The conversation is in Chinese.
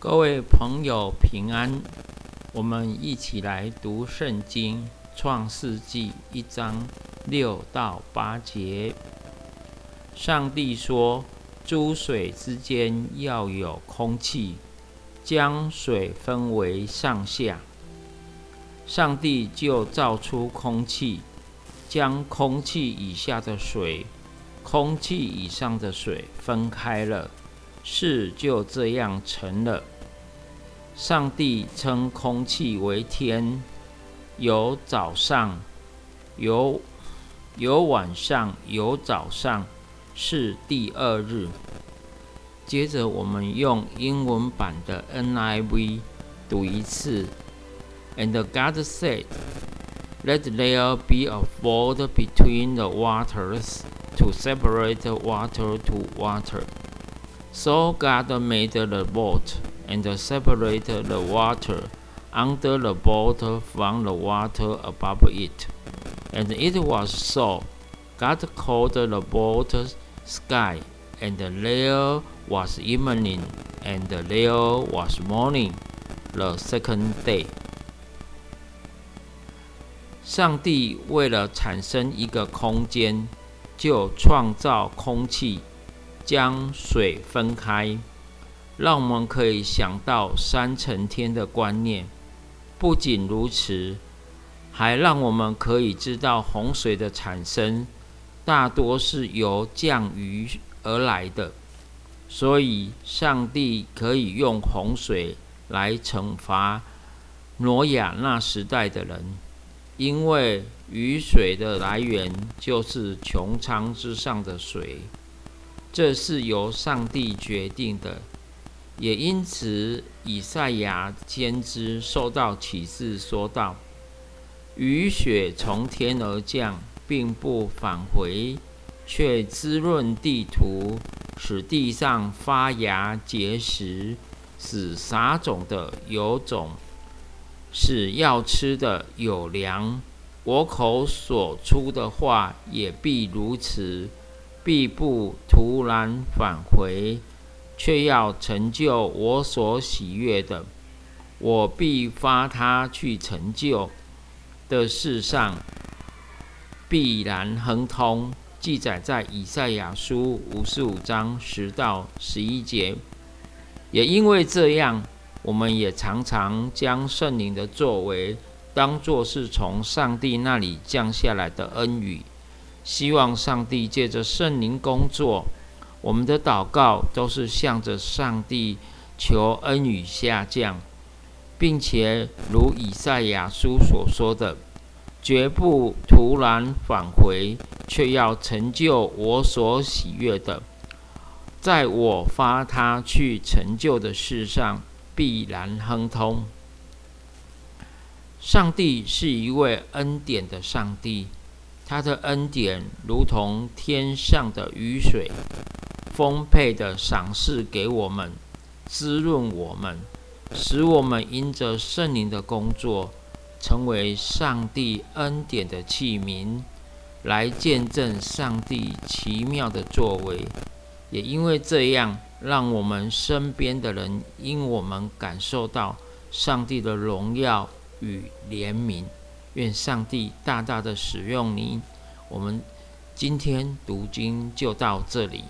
各位朋友平安，我们一起来读圣经创世纪一章六到八节。上帝说：“诸水之间要有空气，将水分为上下。”上帝就造出空气，将空气以下的水、空气以上的水分开了。事就这样成了。上帝称空气为天，有早上，有有晚上，有早上，是第二日。接着我们用英文版的 NIV 读一次。And God said, "Let there be a void between the waters to separate water to water." So God made the boat and separated the water under the boat from the water above it. And it was so. God called the boat sky, and there was evening, and there was morning, the second day. 上帝为了产生一个空间，就创造空气。 将水分开，让我们可以想到三层天的观念。不仅如此，还让我们可以知道洪水的产生大多是由降雨而来的。所以，上帝可以用洪水来惩罚挪亚那时代的人，因为雨水的来源就是穹苍之上的水。这是由上帝决定的，也因此，以赛亚先知受到启示，说道：“雨雪从天而降，并不返回，却滋润地土，使地上发芽结实，使撒种的有种，使要吃的有粮。我口所出的话，也必如此。”必不突然返回，却要成就我所喜悦的。我必发他去成就的事上，必然亨通。记载在以赛亚书五十五章十到十一节。也因为这样，我们也常常将圣灵的作为当作是从上帝那里降下来的恩雨。希望上帝借着圣灵工作，我们的祷告都是向着上帝求恩雨下降，并且如以赛亚书所说的，绝不突然返回，却要成就我所喜悦的，在我发他去成就的事上必然亨通。上帝是一位恩典的上帝。他的恩典如同天上的雨水，丰沛的赏赐给我们，滋润我们，使我们因着圣灵的工作，成为上帝恩典的器皿，来见证上帝奇妙的作为。也因为这样，让我们身边的人因我们感受到上帝的荣耀与怜悯。愿上帝大大的使用你。我们今天读经就到这里。